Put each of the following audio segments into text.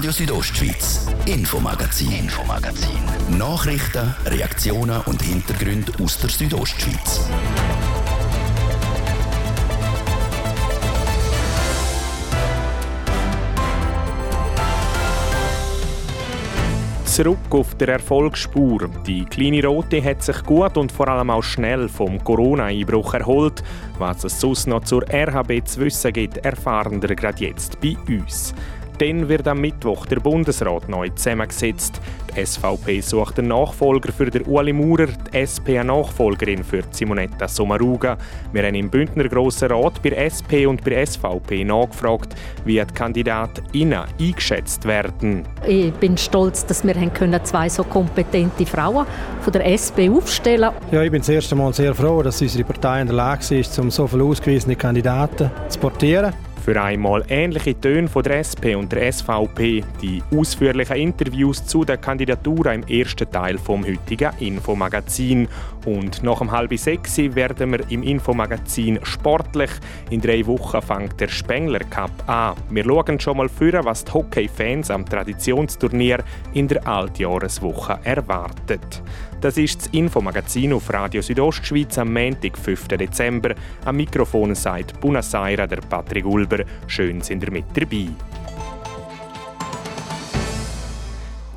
Radio Südostschweiz, Infomagazin, Infomagazin. Nachrichten, Reaktionen und Hintergründe aus der Südostschweiz. Zurück auf der Erfolgsspur. Die kleine Rote hat sich gut und vor allem auch schnell vom Corona-Einbruch erholt. Was es sonst noch zur RHB zu wissen gibt, erfahren wir gerade jetzt bei uns. Dann wird am Mittwoch der Bundesrat neu zusammengesetzt. Die SVP sucht einen Nachfolger für den Ueli Maurer, die SP eine Nachfolgerin für Simonetta Sommaruga. Wir haben im Bündner Grossen Rat bei SP und bei SVP nachgefragt, wie die KandidatInnen eingeschätzt werden. Ich bin stolz, dass wir zwei so kompetente Frauen von der SP aufstellen Ja, ich bin das erste Mal sehr froh, dass unsere Partei in der Lage ist, um so viele ausgewiesene Kandidaten zu portieren. Für einmal ähnliche Töne von der SP und der SVP. Die ausführlichen Interviews zu der Kandidatur im ersten Teil vom heutigen Infomagazin. Und nach dem halben sechs werden wir im Infomagazin sportlich. In drei Wochen fängt der Spengler Cup an. Wir schauen schon mal für, was die Hockey-Fans am Traditionsturnier in der Altjahreswoche erwartet. Das ist das Infomagazin auf Radio Südostschweiz am Montag, 5. Dezember. Am Mikrofon sagt Bunasaira der Patrick Ulber. Schön sind ihr mit dabei.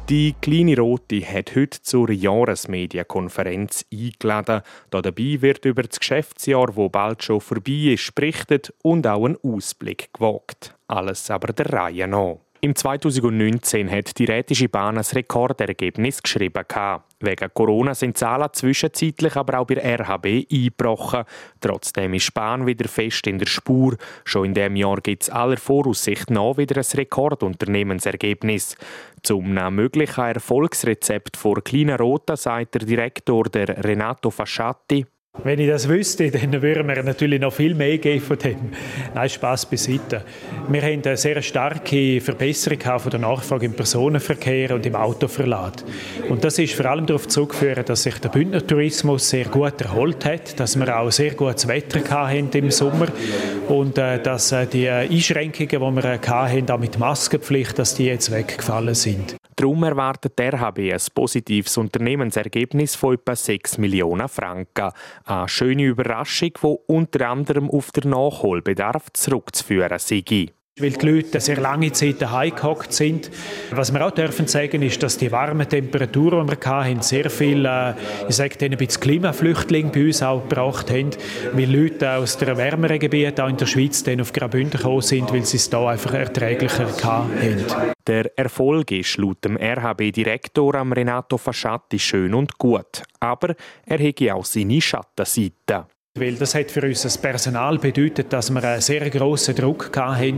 Die kleine Rote hat heute zur Jahresmedienkonferenz eingeladen. Dabei wird über das Geschäftsjahr, das bald schon vorbei ist, berichtet und auch ein Ausblick gewagt. Alles aber der Reihe nach. Im 2019 hat die Rätische Bahn ein Rekordergebnis geschrieben. Wegen Corona sind Zahlen zwischenzeitlich aber auch bei RHB eingebrochen. Trotzdem ist Bahn wieder fest in der Spur. Schon in diesem Jahr gibt es aller Voraussicht nach wieder ein Rekordunternehmensergebnis. Zum möglichen Erfolgsrezept vor Kleiner Rota sagt der Direktor der Renato Fasciatti, wenn ich das wüsste, dann würden wir natürlich noch viel mehr geben von dem. Nein, Spass beiseite. Wir haben eine sehr starke Verbesserung von der Nachfrage im Personenverkehr und im Autoverlad. Und das ist vor allem darauf zurückzuführen, dass sich der Bündner Tourismus sehr gut erholt hat, dass wir auch sehr gutes Wetter hatten im Sommer und äh, dass äh, die Einschränkungen, die wir äh, hatten, auch mit Maskenpflicht, dass die jetzt weggefallen sind. Darum erwartet der RHB ein positives Unternehmensergebnis von etwa 6 Millionen Franken. Eine schöne Überraschung, die unter anderem auf den Nachholbedarf zurückzuführen sei weil die Leute sehr lange Zeit daheim gehockt sind. Was wir auch dürfen sagen, ist, dass die warmen Temperaturen, die wir hatten, sehr viel, äh, ich sage ein bisschen Klimaflüchtlinge bei uns auch gebracht haben, weil Leute aus den wärmeren Gebieten, auch in der Schweiz, dann auf Graubünden gekommen sind, weil sie es hier einfach erträglicher hatten. Der Erfolg ist laut dem RHB-Direktor Renato Fasciatti schön und gut, aber er hege auch seine Schattenseiten. Weil das hat für uns das Personal bedeutet, dass wir einen sehr grossen Druck hatten,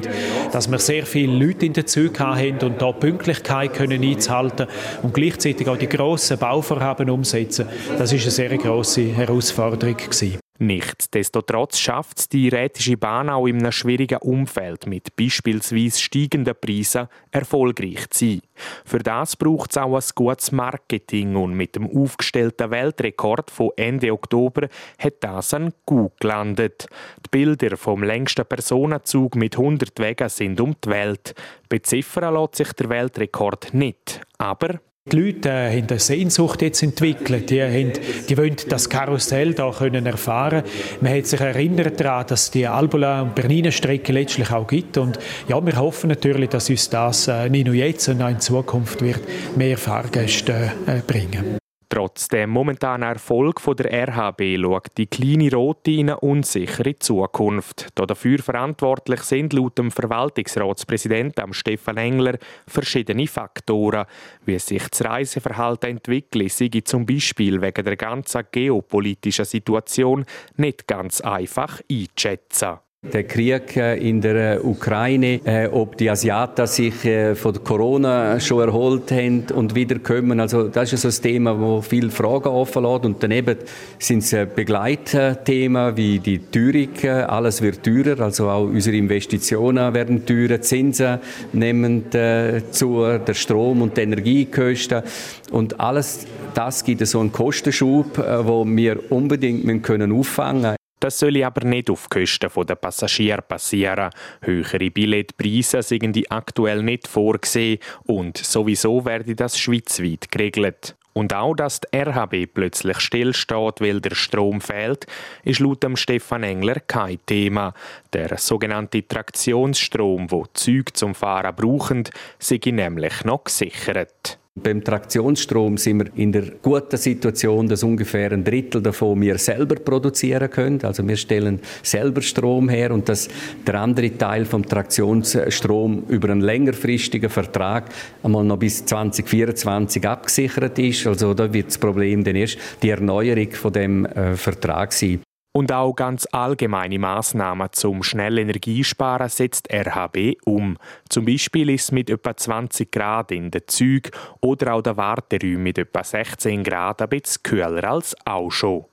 dass wir sehr viele Leute in den Zügen hatten und da Pünktlichkeit können einzuhalten und gleichzeitig auch die grossen Bauvorhaben umsetzen. Das ist eine sehr grosse Herausforderung gewesen. Nichtsdestotrotz schafft es die Rätische Bahn auch in einem schwierigen Umfeld mit beispielsweise steigenden Preisen erfolgreich zu sein. Für das braucht es auch ein gutes Marketing und mit dem aufgestellten Weltrekord von Ende Oktober hat das ein Gut gelandet. Die Bilder vom längsten Personenzug mit 100 Wegen sind um die Welt. Beziffern lässt sich der Weltrekord nicht, aber die Leute äh, haben eine Sehnsucht jetzt entwickelt. Die, haben, wollen das Karussell da können erfahren. Man hat sich erinnert daran, dass die Albula- und Bernina-Strecke letztlich auch gibt. Und ja, wir hoffen natürlich, dass uns das äh, nicht nur jetzt, sondern auch in Zukunft wird mehr Fahrgäste äh, bringen. Trotz dem momentanen Erfolg der RHB schaut die kleine Rote in eine unsichere Zukunft. Dafür verantwortlich sind laut dem Verwaltungsratspräsidenten Stefan Engler verschiedene Faktoren. Wie sich das Reiseverhalten entwickelt, sei zum Beispiel wegen der ganzen geopolitischen Situation nicht ganz einfach einzuschätzen. Der Krieg äh, in der äh, Ukraine, äh, ob die Asiaten sich von Corona schon erholt haben und wiederkommen. Also das ist so ein Thema, wo viele Fragen offen lässt. Und daneben sind es Begleitthemen wie die Teuerung. Alles wird teurer, also auch unsere Investitionen werden teurer, Zinsen nehmen zu, der Strom- und die Energiekosten. Und alles das gibt so einen Kostenschub, wo wir unbedingt auffangen können. Das soll aber nicht auf Kosten der Passagiere passieren. Höhere Billetpreise sind aktuell nicht vorgesehen und sowieso werde das schweizweit geregelt. Und auch, dass die RHB plötzlich stillsteht, weil der Strom fehlt, ist laut dem Stefan Engler kein Thema. Der sogenannte Traktionsstrom, wo Züg zum Fahren brauchen, sei nämlich noch gesichert. Beim Traktionsstrom sind wir in der guten Situation, dass ungefähr ein Drittel davon wir selber produzieren können. Also wir stellen selber Strom her und dass der andere Teil vom Traktionsstrom über einen längerfristigen Vertrag einmal noch bis 2024 abgesichert ist. Also da wird das Problem dann erst die Erneuerung von dem äh, Vertrag sein. Und auch ganz allgemeine Maßnahmen zum schnell Energiesparen setzt RHB um. Zum Beispiel ist mit etwa 20 Grad in den Zügen oder auch der Warteräume mit etwa 16 Grad ein bisschen kühler als auch schon.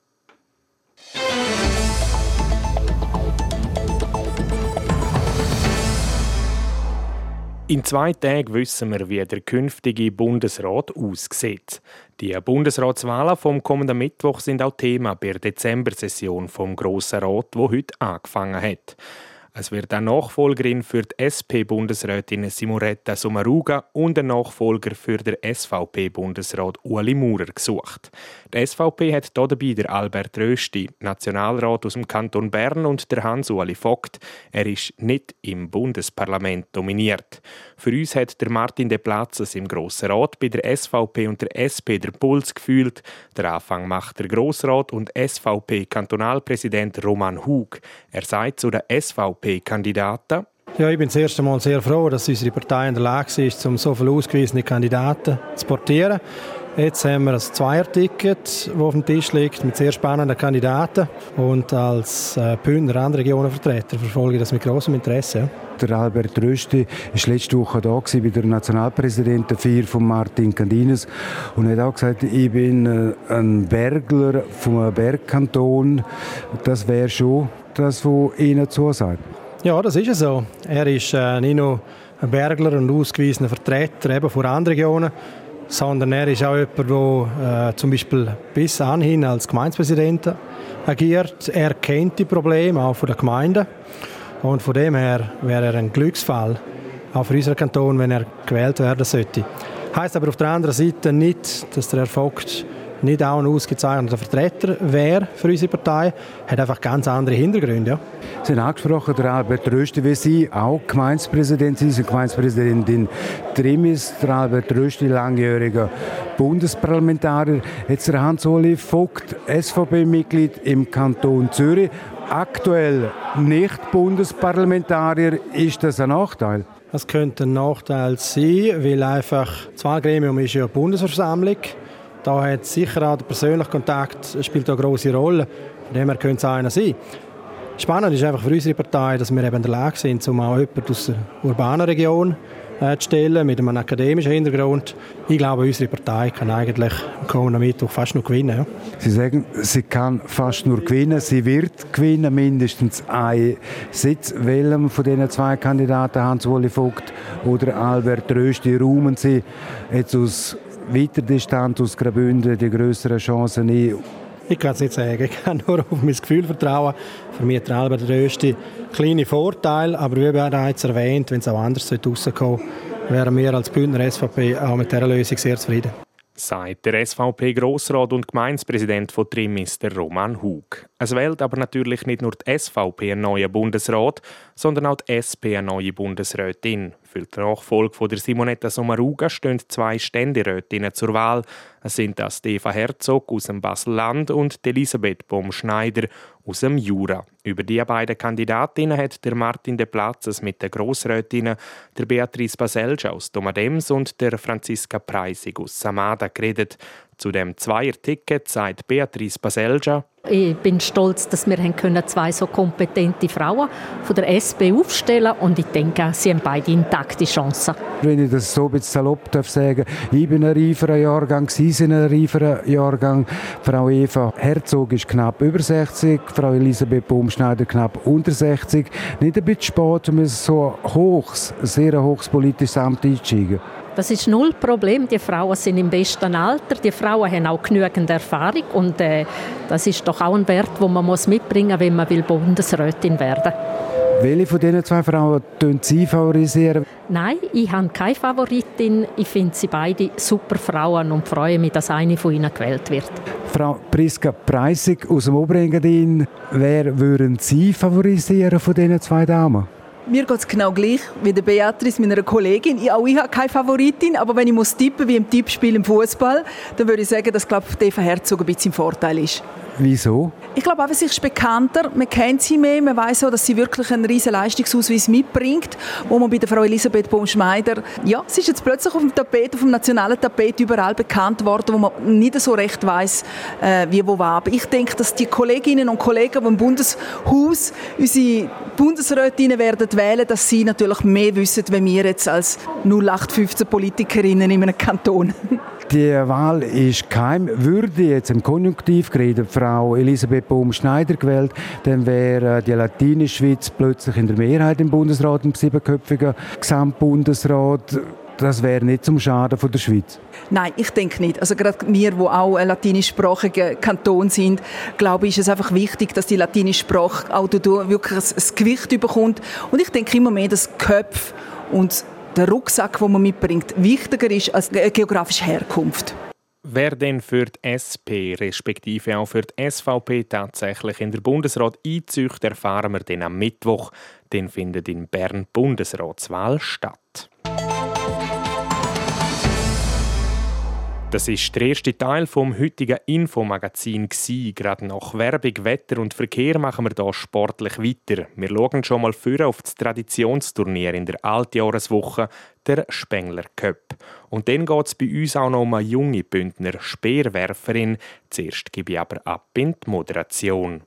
In zwei Tagen wissen wir, wie der künftige Bundesrat aussieht. Die Bundesratswahlen vom kommenden Mittwoch sind auch Thema bei der Dezember-Session vom Grossen Rat, wo heute angefangen hat. Es wird eine Nachfolgerin für die SP-Bundesrätin Simoretta Sommaruga und ein Nachfolger für den SVP-Bundesrat Ueli Maurer gesucht. Die SVP hat dabei der Albert Rösti, Nationalrat aus dem Kanton Bern, und der Hans-Ueli Vogt. Er ist nicht im Bundesparlament dominiert. Für uns hat der Martin de Platzes im Grossen Rat bei der SVP und der SP der Puls gefühlt. Der Anfang macht der Grossrat und SVP-Kantonalpräsident Roman Hug. Er sagt zu den SVP-Kandidaten, ja, ich bin das erste Mal sehr froh, dass unsere Partei in der Lage ist, um so viele ausgewiesene Kandidaten zu portieren. Jetzt haben wir ein Zweierticket, das auf dem Tisch liegt, mit sehr spannenden Kandidaten. Und als äh, Bündner Randregionenvertreter verfolge ich das mit großem Interesse. Der Albert Rösti war letzte Woche da bei der Nationalpräsidentenfeier von Martin Candines und hat auch gesagt, ich bin äh, ein Bergler vom Bergkanton. Das wäre schon das, was Ihnen zusagt. Ja, das ist so. Er ist äh, nicht nur ein Bergler und ausgewiesener Vertreter eben von Randregionen, sondern er ist auch jemand, der äh, zum Beispiel bis anhin als Gemeindepräsident agiert. Er kennt die Probleme auch von der Gemeinde und von dem her wäre er ein Glücksfall auch für unseren Kanton, wenn er gewählt werden sollte. Heißt aber auf der anderen Seite nicht, dass der Erfolg nicht auch ein ausgezeichneter Vertreter wäre für unsere Partei, hat einfach ganz andere Hintergründe. Ja. Sie haben angesprochen, der Albert Rösti, wie Sie auch Gemeindepräsident sind, Sie Gemeindepräsidentin Trimis, der Albert Rösti, langjähriger Bundesparlamentarier, jetzt der Hans-Oli Vogt, SVP-Mitglied im Kanton Zürich, aktuell nicht Bundesparlamentarier. Ist das ein Nachteil? Das könnte ein Nachteil sein, weil einfach das Wahlgremium ist ja Bundesversammlung da hat sicher auch der persönliche Kontakt spielt eine große Rolle. Von dem her könnte es einer sein. Spannend ist einfach für unsere Partei, dass wir eben in der Lage sind, um auch jemanden aus der urbanen Region äh, zu stellen, mit einem akademischen Hintergrund. Ich glaube, unsere Partei kann eigentlich am kommenden Mittwoch fast nur gewinnen. Ja. Sie sagen, sie kann fast nur gewinnen. Sie wird gewinnen, mindestens einen Sitz. Welchem von diesen zwei Kandidaten, Hans-Woli Vogt oder Albert Rösti, räumen Sie jetzt aus weiter Distanz aus Graubünden die größeren Chancen ein? Ich kann es nicht sagen. Ich kann nur auf mein Gefühl vertrauen. Für mich der Albert der grösste kleine Vorteil, aber wie bereits erwähnt, wenn es auch anders rauskommen wären wir als Bündner SVP auch mit dieser Lösung sehr zufrieden. Sagt der SVP-Grossrat und Gemeinspräsident von Trimis, der Roman Hug. Es wählt aber natürlich nicht nur die SVP einen neuen Bundesrat, sondern auch die SP eine neue Bundesrätin. Für die Nachfolge von der Simonetta Sommaruga stehen zwei Ständerätinnen zur Wahl. Es sind das Eva Herzog aus dem Basel-Land und Elisabeth Baum-Schneider aus dem Jura. Über die beiden Kandidatinnen hat der Martin de Platzes mit den Grossrätinnen, der Beatrice Baselja aus Domadems und der Franziska Preisig aus Samada geredet. Zu dem Zweier-Ticket sagt Beatrice Baselja, ich bin stolz, dass wir zwei so kompetente Frauen von der SP aufstellen und ich denke, sie haben beide intakte Chancen. Wenn ich das so ein bisschen salopp darf sagen, ich bin ein reiferer Jahrgang, Sie sind ein reiferer Jahrgang. Frau Eva Herzog ist knapp über 60, Frau Elisabeth Baumschneider knapp unter 60. Nicht ein bisschen spät, um so hochs, sehr hochs politisches Amt einzusteigen. Das ist null Problem. Die Frauen sind im besten Alter. Die Frauen haben auch genügend Erfahrung und äh, das ist doch auch ein Wert, den man muss mitbringen muss, wenn man will Bundesrätin werden will. Welche von diesen zwei Frauen Sie favorisieren? Nein, ich habe keine Favoritin. Ich finde sie beide super Frauen und freue mich, dass eine von ihnen gewählt wird. Frau Priska Preissig aus dem Oberengadin, wer würden Sie favorisieren von diesen zwei Damen? Mir geht es genau gleich wie der Beatrice, meiner Kollegin. Ich, auch ich habe keine Favoritin, aber wenn ich muss tippen wie im Tippspiel im Fußball, dann würde ich sagen, dass glaube Eva Herzog ein bisschen im Vorteil ist. Wieso? Ich glaube einfach, sie ist bekannter, man kennt sie mehr, man weiß auch, dass sie wirklich einen riesen Leistungsausweis mitbringt, wo man bei der Frau Elisabeth Baumschneider, ja, sie ist jetzt plötzlich auf dem Tapet, auf dem nationalen Tapet überall bekannt worden, wo man nicht so recht weiß, äh, wie wo war. Aber ich denke, dass die Kolleginnen und Kollegen im Bundeshaus unsere Bundesrätinnen werden wählen, dass sie natürlich mehr wissen, wenn wir jetzt als 0815 Politikerinnen in einem Kanton. Die Wahl ist keim. Würde jetzt im Konjunktiv geredet Frau Elisabeth Baum-Schneider gewählt, dann wäre die Latinischschweiz plötzlich in der Mehrheit im Bundesrat, im siebenköpfigen Gesamtbundesrat. Das wäre nicht zum Schaden von der Schweiz. Nein, ich denke nicht. Also gerade wir, wo auch ein latinischsprachiger Kanton sind, glaube ich, ist es einfach wichtig, dass die latinische Sprache auch wirklich ein Gewicht bekommt. Und ich denke immer mehr, dass Köpfe und der Rucksack, den man mitbringt, wichtiger ist als die geografische Herkunft. Wer denn für die SP respektive auch für die SVP tatsächlich in der Bundesrat einzieht, erfahren wir dann am Mittwoch. Dann findet in Bern Bundesratswahl statt. Das ist der erste Teil vom heutigen Infomagazin. Gerade nach Werbung, Wetter und Verkehr machen wir hier sportlich weiter. Wir schauen schon mal für auf das Traditionsturnier in der Altjahreswoche, der Spengler Cup. Und dann geht es bei uns auch noch um eine junge Bündner Speerwerferin. Zuerst gebe ich aber ab in die Moderation.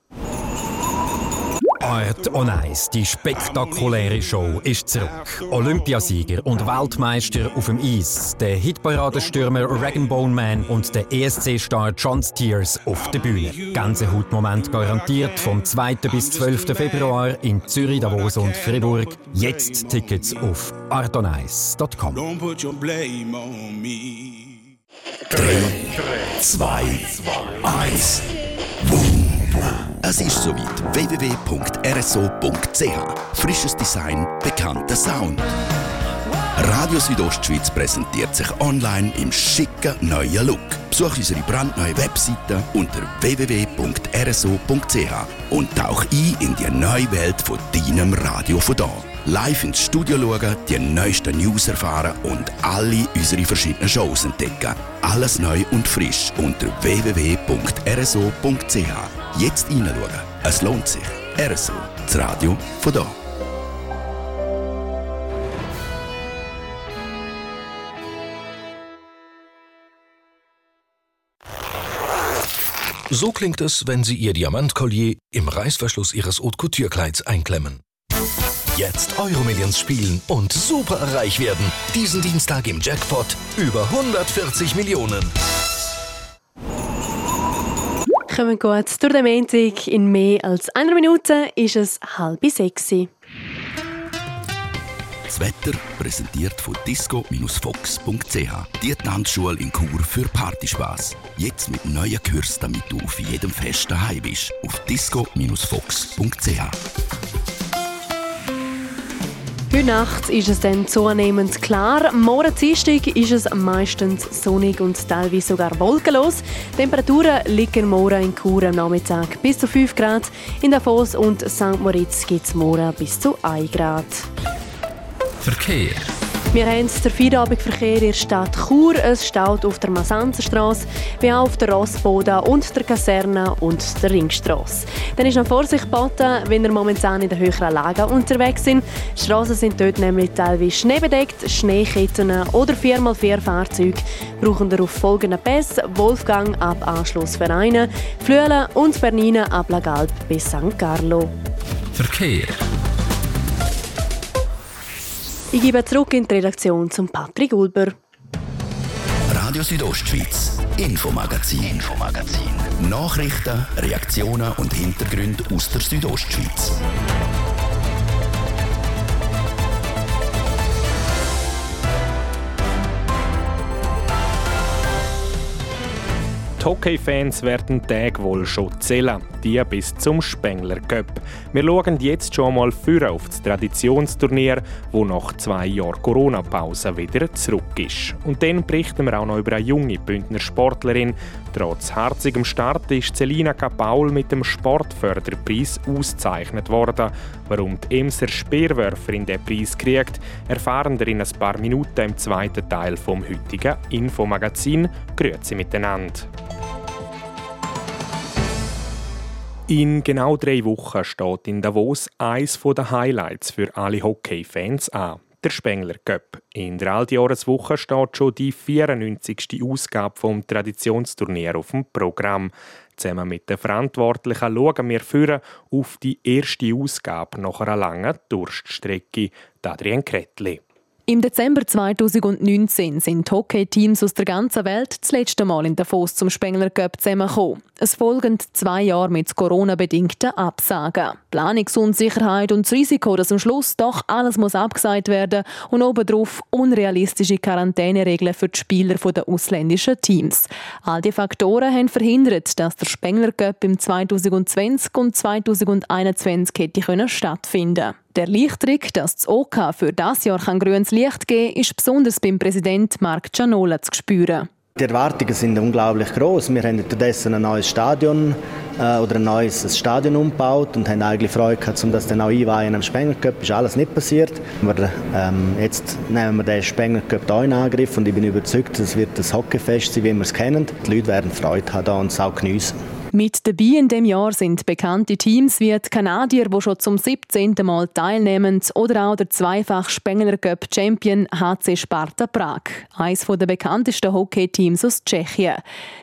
Art on Ice, die spektakuläre Show, ist zurück. Olympiasieger und Weltmeister auf dem Eis, der Hitparadestürmer Bone Man und der ESC-Star John Steers auf der Bühne. Gänsehautmoment garantiert vom 2. bis 12. Februar in Zürich, Davos und Fribourg. Jetzt Tickets auf artonice.com. 3, 2, 1. Boom. Es ist soweit. www.rso.ch Frisches Design, bekannter Sound. Radio Südostschweiz präsentiert sich online im schicken neuen Look. Besuch unsere brandneue Webseite unter www.rso.ch und tauch ein in die neue Welt von deinem Radio von da. Live ins Studio schauen, die neuesten News erfahren und alle unsere verschiedenen Shows entdecken. Alles neu und frisch unter www.rso.ch. Jetzt reinschauen. Es lohnt sich. RSO, das Radio von da. So klingt es, wenn Sie Ihr Diamantkollier im Reißverschluss Ihres Haute Couture Kleids einklemmen. Jetzt Euromillions spielen und super reich werden. Diesen Dienstag im Jackpot über 140 Millionen kommen gut durch den Montag. In mehr als einer Minute ist es halb sechs. Das Wetter präsentiert von disco-fox.ch. Die Tanzschule in Chur für Partyspaß. Jetzt mit neuen Kursen, damit du auf jedem Fest daheim bist. Auf disco-fox.ch. Heute Nacht ist es dann zunehmend klar. Morgen Dienstag ist es meistens sonnig und teilweise sogar wolkenlos. Die Temperaturen liegen morgen in Chur am Nachmittag bis zu 5 Grad. In Davos und St. Moritz gibt es morgen bis zu 1 Grad. Verkehr. Wir haben den Feierabendverkehr in der Stadt Chur. Es staut auf der Masanzenstraße, wie auch auf der Rossboden und der Kaserne und der Ringstraße. Dann ist noch Vorsicht geboten, wenn ihr momentan in den höheren Lagen unterwegs sind. Die Straßen sind dort nämlich teilweise schneebedeckt, Schneeketten oder 4x4 Fahrzeuge brauchen ihr auf folgenden Pässe Wolfgang ab Anschluss Vereine, Flüelen und Bernina ab Lagalp bis St. Carlo. Verkehr. Ich gebe zurück in die Redaktion zum Patrick Ulber. Radio Südostschweiz, Infomagazin, Infomagazin. Nachrichten, Reaktionen und Hintergründe aus der Südostschweiz. Die Hockey-Fans werden Tag wohl schon zählen, die bis zum Spengler Cup. Wir schauen jetzt schon mal für auf das Traditionsturnier, wo nach zwei Jahren Corona-Pause wieder zurück ist. Und dann berichten wir auch noch über eine junge Bündner Sportlerin. Trotz herzigem Start ist Celina Kapaul mit dem Sportförderpreis ausgezeichnet worden. Warum die Emser Speerwerferin den Preis kriegt, erfahren wir in ein paar Minuten im zweiten Teil vom heutigen Infomagazin. Grüezi miteinander. In genau drei Wochen steht in Davos eines der Highlights für alle Hockey-Fans an. Der Spengler Cup. In der Altjahreswoche steht schon die 94. Ausgabe vom Traditionsturnier auf dem Programm. Zusammen mit den Verantwortlichen schauen wir für auf die erste Ausgabe nach einer langen Durststrecke. Adrian Kretli. Im Dezember 2019 sind Hockey-Teams aus der ganzen Welt das letzte Mal in Davos zum Spengler Cup zusammengekommen. Es folgen zwei Jahre mit Corona-bedingten Absagen. Planungsunsicherheit und das Risiko, dass am Schluss doch alles muss abgesagt werden und obendrauf unrealistische Quarantäneregeln für die Spieler der ausländischen Teams. All diese Faktoren haben verhindert, dass der Spengler Cup im 2020 und 2021 hätte stattfinden können. Der Lichttrick, dass das OK für das Jahr grünes Licht geben kann, ist besonders beim Präsident Marc Gianola zu spüren. Die Erwartungen sind unglaublich groß. Wir haben unterdessen ein neues Stadion äh, oder ein neues Stadion umgebaut und haben eigentlich Freude gehabt, um das dann auch einweihen am Spengler Cup. Ist alles nicht passiert. Aber ähm, jetzt nehmen wir den Spengler Cup hier in Angriff und ich bin überzeugt, es wird ein Hockeyfest sein, wie wir es kennen. Die Leute werden Freude haben und es auch geniessen. Mit dabei in dem Jahr sind bekannte Teams wie die Kanadier, die schon zum 17. Mal teilnehmen, oder auch der zweifach Spengler Cup Champion HC Sparta Prag, eines der bekanntesten Hockey-Teams aus Tschechien.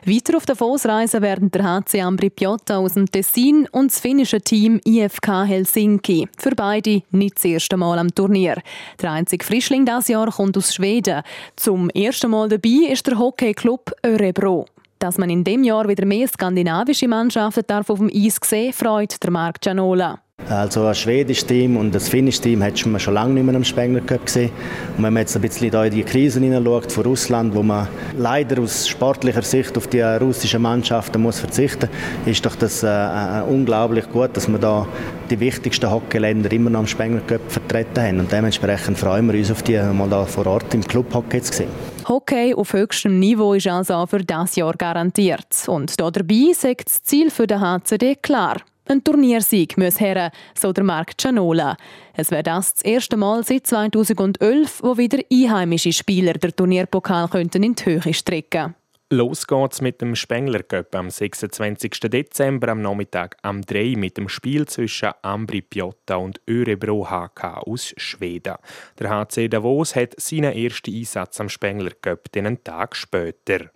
Weiter auf der Davos werden der HC Ambri Piotta aus dem Tessin und das finnische Team IFK Helsinki. Für beide nicht das erste Mal am Turnier. Der einzige Frischling dieses Jahr kommt aus Schweden. Zum ersten Mal dabei ist der Hockey-Club Örebro. Dass man in dem Jahr wieder mehr skandinavische Mannschaften darf auf dem Eis sehen freut der Marc Gianola. Also ein schwedisches Team und ein finnisches Team hätte man schon lange nicht mehr am Spengler Cup gesehen. Und wenn man jetzt ein bisschen in die Krise hineinschaut von Russland, wo man leider aus sportlicher Sicht auf die russischen Mannschaften muss verzichten muss, ist doch das äh, äh, unglaublich gut, dass wir da die wichtigsten Hockeyländer immer noch am Spengler Cup vertreten haben. Und dementsprechend freuen wir uns auf die mal da vor Ort im Club Hockey zu sehen. Hockey auf höchstem Niveau ist also für das Jahr garantiert. Und da dabei sagt das Ziel für den HCD klar. Ein Turniersieg muss her, so der Marc Cianola. Es wäre das das erste Mal seit 2011, wo wieder einheimische Spieler der Turnierpokal könnten in die Höhe strecken Los geht's mit dem Spengler Cup am 26. Dezember am Nachmittag am 3 mit dem Spiel zwischen Ambri Piotta und Örebro HK aus Schweden. Der HC Davos hat seinen ersten Einsatz am Spengler Cup einen Tag später.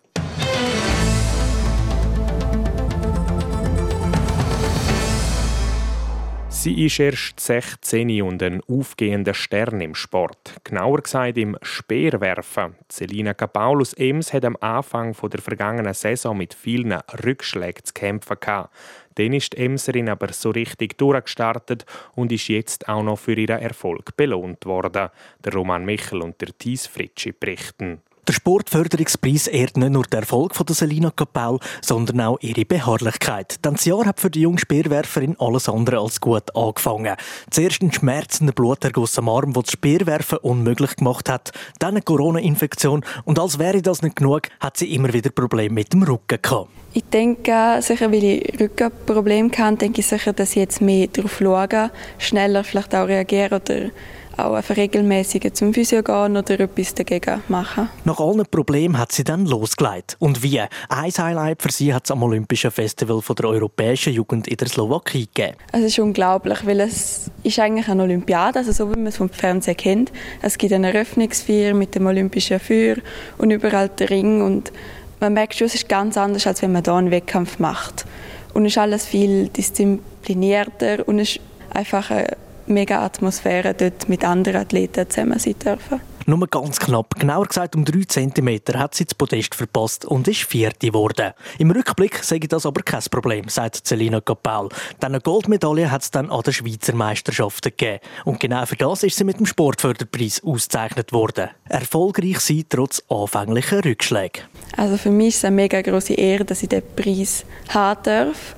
Sie ist erst 16 und ein aufgehender Stern im Sport. Genauer gesagt im Speerwerfen. Selina Kapaulus Ems hat am Anfang der vergangenen Saison mit vielen Rückschlägen zu kämpfen. Dann ist die Emserin aber so richtig durchgestartet und ist jetzt auch noch für ihren Erfolg belohnt worden. Der Roman Michel und der Thies Fritschi berichten. Der Sportförderungspreis ehrt nicht nur den Erfolg von der Selina Kapell, sondern auch ihre Beharrlichkeit. Denn das Jahr hat für die junge Speerwerferin alles andere als gut angefangen. Zuerst ein schmerzender Bluterguss am Arm, der das Speerwerfen unmöglich gemacht hat, dann eine Corona-Infektion und als wäre das nicht genug, hat sie immer wieder Probleme mit dem Rücken gehabt. Ich denke, sicher, weil ich Rückenprobleme hatte, denke ich sicher, dass ich jetzt mehr darauf schaue, schneller vielleicht auch reagieren oder auch einfach regelmäßig zum Physio gehen oder etwas dagegen machen. Nach allen Problemen hat sie dann losgelegt. Und wie? Ein Highlight für sie hat es am Olympischen Festival von der europäischen Jugend in der Slowakei gegeben. Es ist unglaublich, weil es ist eigentlich eine Olympiade, also so wie man es vom Fernsehen kennt. Es gibt eine Eröffnungsfeier mit dem Olympischen Feuer und überall der Ring und man merkt schon, es ist ganz anders, als wenn man hier einen Wettkampf macht. Und es ist alles viel disziplinierter und es ist einfach eine mega Atmosphäre, dort mit anderen Athleten zusammen sein dürfen. Nur ganz knapp, genauer gesagt um 3 cm, hat sie das Podest verpasst und ist Vierte geworden. Im Rückblick sage das aber kein Problem, sagt Celina Capel. Denn eine Goldmedaille hat es dann an den Schweizer Meisterschaften gegeben. Und genau für das ist sie mit dem Sportförderpreis ausgezeichnet worden. Erfolgreich sie trotz anfänglicher Rückschläge. Also für mich ist es eine mega große Ehre, dass ich den Preis haben darf.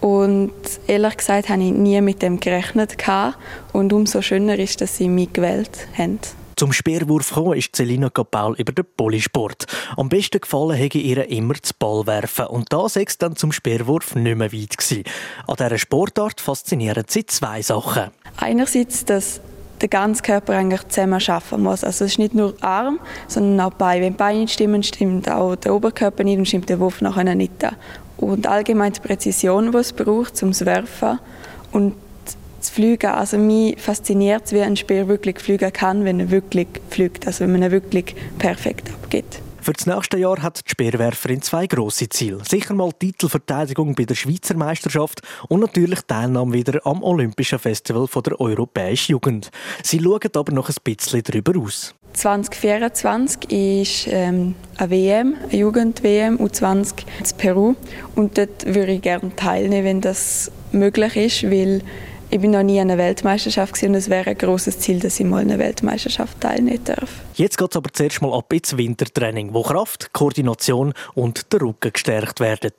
Und ehrlich gesagt habe ich nie mit dem gerechnet. Und umso schöner ist, dass sie mich gewählt haben. Zum Speerwurf gekommen ist Celina Capel über den Polysport. Am besten gefallen hätte ihr immer das Ballwerfen. Und da sei es dann zum Speerwurf nicht mehr weit gewesen. An dieser Sportart faszinieren sie zwei Sachen. Einerseits, dass der ganze Körper eigentlich zusammen arbeiten muss. Also es ist nicht nur Arm, sondern auch Bein. Wenn die Beine nicht stimmen, stimmt auch der Oberkörper nicht und stimmt der Wurf nachher nicht. Und allgemein die Präzision, die es braucht, zum Werfen und das Fliegen. Also mich fasziniert es, wie ein Spieler wirklich fliegen kann, wenn er wirklich fliegt, also wenn man ihn wirklich perfekt abgeht. Für das nächste Jahr hat die Speerwerferin zwei grosse Ziele. Sicher mal Titelverteidigung bei der Schweizer Meisterschaft und natürlich Teilnahme wieder am Olympischen Festival der europäischen Jugend. Sie schauen aber noch ein bisschen darüber aus. 2024 ist ähm, eine WM, eine Jugend-WM, U20 in Peru. Und dort würde ich gerne teilnehmen, wenn das möglich ist, weil ich bin noch nie an einer Weltmeisterschaft gewesen, und es wäre ein großes Ziel, dass ich mal an einer Weltmeisterschaft teilnehmen darf. Jetzt geht es aber zuerst mal ab ins Wintertraining, wo Kraft, Koordination und der Rücken gestärkt werden.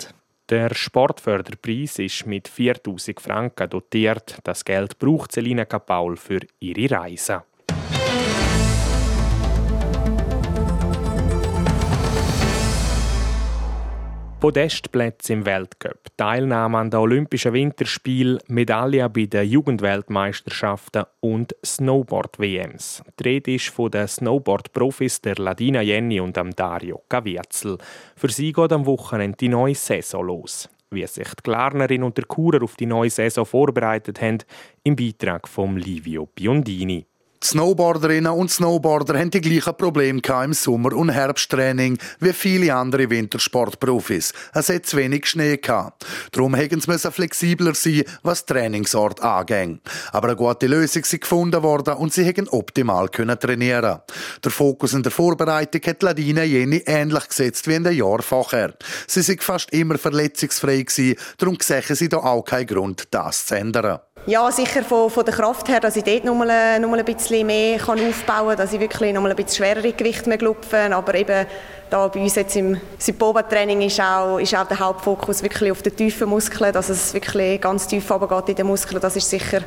Der Sportförderpreis ist mit 4000 Franken dotiert. Das Geld braucht Selina Kapaul für ihre Reise. Podestplätze im Weltcup, Teilnahme an den Olympischen Winterspielen, Medaillen bei den Jugendweltmeisterschaften und Snowboard-WMs. Die Rede ist von den Snowboard-Profis der Ladina Jenny und am Dario Caviezel. Für sie geht am Wochenende die neue Saison los. Wie sich die Glarnerin und der Kurer auf die neue Saison vorbereitet haben, im Beitrag von Livio Biondini. Die Snowboarderinnen und Snowboarder haben die gleichen Probleme im Sommer- und Herbsttraining wie viele andere Wintersportprofis. Es hat zu wenig Schnee gehabt. Darum hätten sie flexibler sein, was Trainingsort angeht. Aber eine gute Lösung ist gefunden worden und sie hätten optimal können trainieren. Der Fokus in der Vorbereitung hat Ladina Jenny ähnlich gesetzt wie in den Jahren vorher. Sie sind fast immer verletzungsfrei gewesen, darum sehen sie da auch keinen Grund, das zu ändern. Ja, sicher von, von der Kraft her, dass ich dort noch mal, noch mal ein bisschen mehr kann aufbauen kann, dass ich wirklich noch mal ein bisschen schwerere Gewichte mehr lupfen Aber eben da bei uns jetzt im Sipoba-Training ist auch, ist auch der Hauptfokus wirklich auf den tiefen Muskeln, dass es wirklich ganz tief runtergeht in den Muskeln. Das ist sicher,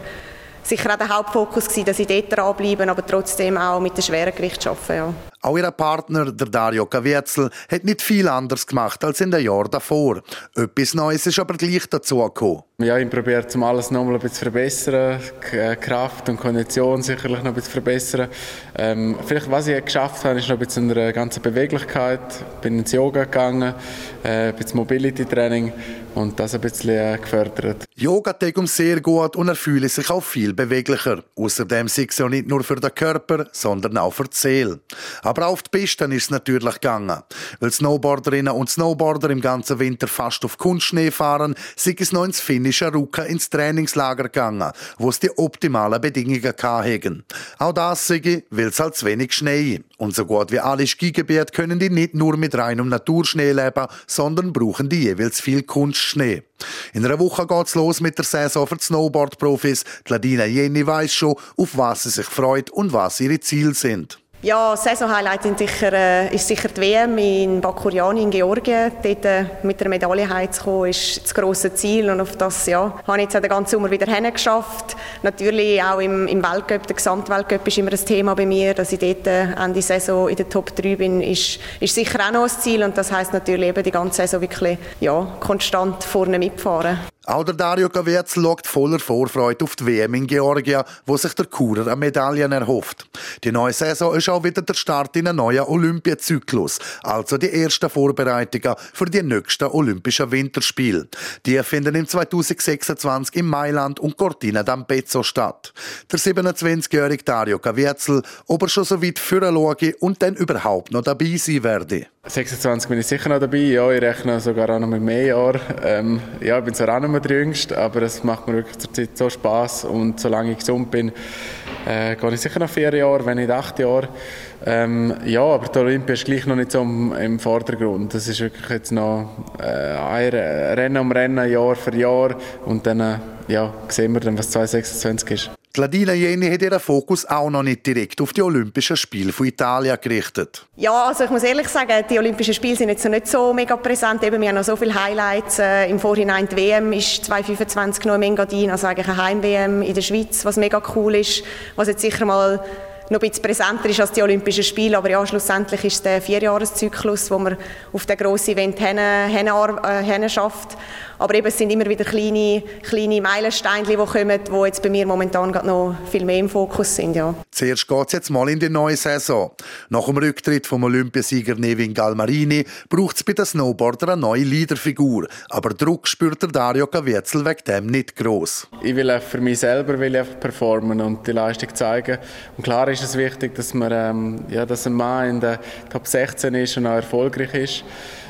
sicher auch der Hauptfokus gewesen, dass ich dort dranbleibe, aber trotzdem auch mit dem schweren Gewicht arbeiten. Ja. Auch ihr Partner, der Dario Caviezel, hat nicht viel anders gemacht als in den Jahren davor. Etwas Neues ist aber gleich dazugekommen. Ja, ich probiere zum alles noch mal ein bisschen zu verbessern, äh, Kraft und Kondition sicherlich noch ein bisschen zu verbessern. Ähm, vielleicht, was ich geschafft habe, ist noch ein bisschen in der ganzen Beweglichkeit. Ich bin ins Yoga gegangen, äh, ein bisschen Mobility-Training und das ein bisschen äh, gefördert. Yoga tut um sehr gut und er fühlt sich auch viel beweglicher. Außerdem ist es ja nicht nur für den Körper, sondern auch für die Seele. Aber auf die Pisten ist es natürlich gegangen. Weil Snowboarderinnen und Snowboarder im ganzen Winter fast auf Kunstschnee fahren, sind es noch ins finnische Ruka ins Trainingslager gegangen, wo es die optimalen Bedingungen hatten. Auch das sage weil es halt zu wenig Schnee Und so gut wie alle Skigebiete können die nicht nur mit reinem Naturschnee leben, sondern brauchen die jeweils viel Kunstschnee. In einer Woche geht's los mit der Saison für die Snowboard-Profis. Die Ladina Jenny weiss schon, auf was sie sich freut und was ihre Ziele sind. Ja, Saisonhighlight ist sicher, äh, ist sicher die WM in Bakuriani in Georgien. Dort äh, mit der Medaille heimzukommen, ist das grosse Ziel und auf das ja, habe ich jetzt den ganzen Sommer wieder hingeschafft. Natürlich auch im, im Weltcup, der Gesamtweltcup ist immer ein Thema bei mir, dass ich dort äh, Ende Saison in der Top 3 bin, ist, ist sicher auch noch ein Ziel und das heisst natürlich eben die ganze Saison wirklich ja, konstant vorne mitfahren. Auch der Dario Caviezel schaut voller Vorfreude auf die WM in Georgien, wo sich der Kurer eine Medaillen erhofft. Die neue Saison ist auch wieder der Start in einen neuen Olympiazyklus, also die ersten Vorbereitungen für die nächsten Olympischen Winterspiele. Die finden im 2026 in Mailand und Cortina d'Ampezzo statt. Der 27-jährige Dario Caviezel, ob er schon so weit führen und dann überhaupt noch dabei sein werde. 26 bin ich sicher noch dabei, ja, ich rechne sogar auch noch mit mehr Jahren. Ähm, ja, ich bin zwar auch mehr der Jüngste, aber es macht mir wirklich zurzeit so Spass und solange ich gesund bin, äh, gehe ich sicher noch vier Jahre, wenn nicht acht Jahre. Ähm, ja, aber die Olympia ist gleich noch nicht so im, im Vordergrund. Das ist wirklich jetzt noch äh, ein Rennen um Rennen, Jahr für Jahr und dann äh, ja, sehen wir dann, was 2026 ist. Die Ladina Jenny hat ihren Fokus auch noch nicht direkt auf die Olympischen Spiele von Italien gerichtet. Ja, also ich muss ehrlich sagen, die Olympischen Spiele sind jetzt noch nicht so mega präsent. Eben, wir haben noch so viele Highlights. Äh, Im Vorhinein die WM ist 2025 noch im Engadin, also eigentlich eine Heim-WM in der Schweiz, was mega cool ist, was jetzt sicher mal noch ein bisschen präsenter ist als die Olympischen Spiele. Aber ja, schlussendlich ist es der Vierjahreszyklus, wo man auf den grossen Event hin, hin, äh, hin schafft. Aber eben, es sind immer wieder kleine, kleine Meilensteine, die kommen, die jetzt bei mir momentan gerade noch viel mehr im Fokus sind. Ja. Zuerst geht es jetzt mal in die neue Saison. Nach dem Rücktritt vom Olympiasieger Nevin Galmarini braucht es bei den Snowboarder eine neue Leaderfigur. Aber Druck spürt der Dario Caviezel wegen dem nicht gross. Ich will für mich selber will ich performen und die Leistung zeigen. Und klar ist es wichtig, dass, man, ähm, ja, dass ein Mann in der Top 16 ist und auch erfolgreich ist.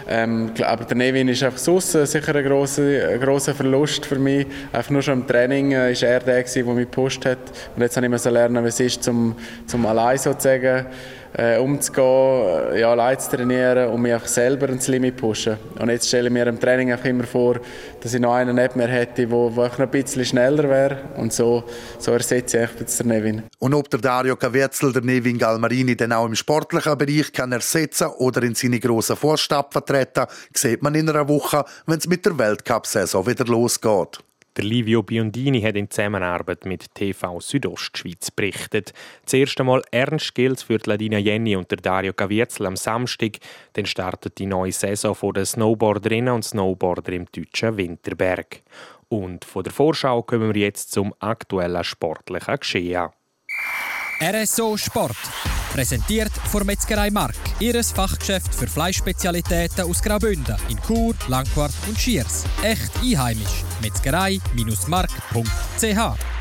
Ähm, aber der Nevin ist einfach sonst sicher ein grosser, grosser Verlust für mich. Einfach nur schon im Training äh, er der, der mich gepusht hat. Und jetzt habe ich lernen, wie es ist, zum, zum allein sozusagen äh, umzugehen, äh, ja, allein zu trainieren und mich selber ins Limit pushen. Und jetzt stelle ich mir im Training auch immer vor, dass ich noch einen nicht mehr hätte, wo, wo ich noch ein bisschen schneller wäre. Und so, so ersetze ich jetzt den Nevin. Und ob der Dario Caviezel der Nevin Galmarini dann auch im sportlichen Bereich kann ersetzen oder in seine grossen Vorstapfen treten, sieht man in einer Woche, wenn es mit der Weltcup-Saison wieder losgeht. Der Livio Biondini hat in Zusammenarbeit mit TV Südostschweiz berichtet. Zuerst einmal ernst gilt für Ladina Jenny und der Dario Caviezel am Samstag. Dann startet die neue Saison der Snowboarderinnen und Snowboarder im deutschen Winterberg. Und von der Vorschau kommen wir jetzt zum aktuellen sportlichen Geschehen. RSO Sport. Präsentiert von Metzgerei Mark. Ihres Fachgeschäft für Fleischspezialitäten aus Graubünden in Chur, Langquart und Schiers. Echt einheimisch. Metzgerei-mark.ch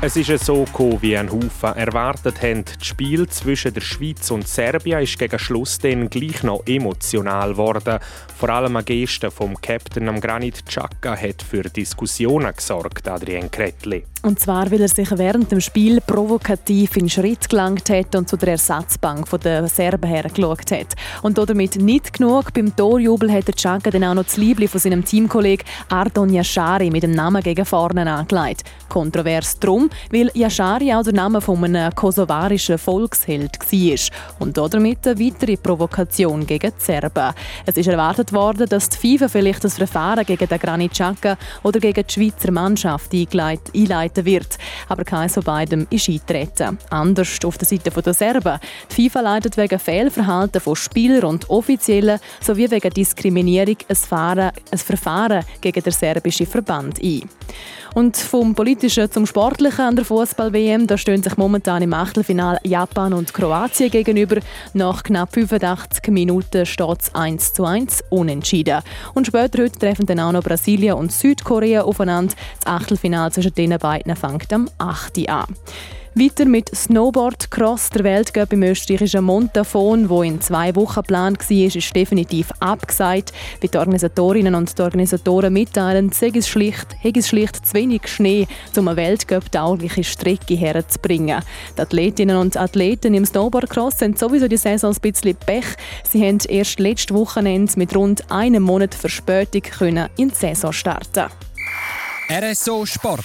es ist so gekommen, wie ein Haufen erwartet haben. Das Spiel zwischen der Schweiz und Serbien ist gegen Schluss dann gleich noch emotional geworden. Vor allem eine Geste vom Captain am Granit Xhaka hat für Diskussionen gesorgt, Adrian Kretli. Und zwar, weil er sich während dem Spiel provokativ in Schritt gelangt hat und zu der Ersatzbank der Serben hergeschaut hat. Und damit nicht genug. Beim Torjubel hat der Xhaka dann auch noch das Liebling von seinem Teamkollegen Ardon Yashari mit dem Namen gegen vorne angelegt. Kontrovers drum, weil Yashari auch der Name von einem kosovarischen Volksheld war. Und damit eine weitere Provokation gegen die Serben. Es ist erwartet worden, dass die FIFA vielleicht das Verfahren gegen den Granit Xhaka oder gegen die Schweizer Mannschaft einleiten wird. Aber keines von beidem ist eingetreten. Anders auf der Seite der Serben. Die FIFA leitet wegen Fehlverhalten von Spielern und Offiziellen sowie wegen Diskriminierung ein, Verfahren gegen den serbischen Verband ein. Und vom Politischen zum Sportlichen an der Fußball-WM, da stehen sich momentan im Achtelfinal Japan und Kroatien gegenüber. Nach knapp 85 Minuten steht es 1 zu 1 unentschieden. Und später heute treffen dann auch noch Brasilien und Südkorea aufeinander. Das Achtelfinal zwischen den beiden fängt am 8. an. Weiter mit Snowboard Cross. Der Weltcup im österreichischen Montafon, wo in zwei Wochen geplant war, ist definitiv abgesagt. Wie die Organisatorinnen und die Organisatoren mitteilen, sei es schlicht, es schlicht zu wenig Schnee, um eine Weltcup-taugliche Strecke herzubringen. Die Athletinnen und Athleten im Snowboard Cross sind sowieso die Saison ein bisschen Pech. Sie haben erst letztes Wochenende mit rund einem Monat Verspätung in die Saison starten RSO Sport.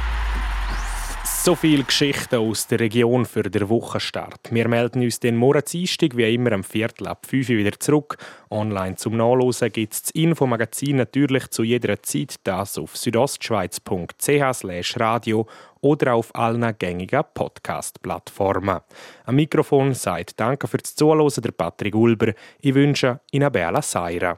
so viele Geschichten aus der Region für den Wochenstart. Wir melden uns den morgen wie immer am Viertel ab 5 Uhr wieder zurück. Online zum Nachlesen gibt es das Infomagazin natürlich zu jeder Zeit, das auf südostschweiz.ch radio oder auf allen gängigen Podcast-Plattformen. Am Mikrofon sagt Danke fürs Zuhören der Patrick Ulber. Ich wünsche Inabella Seira.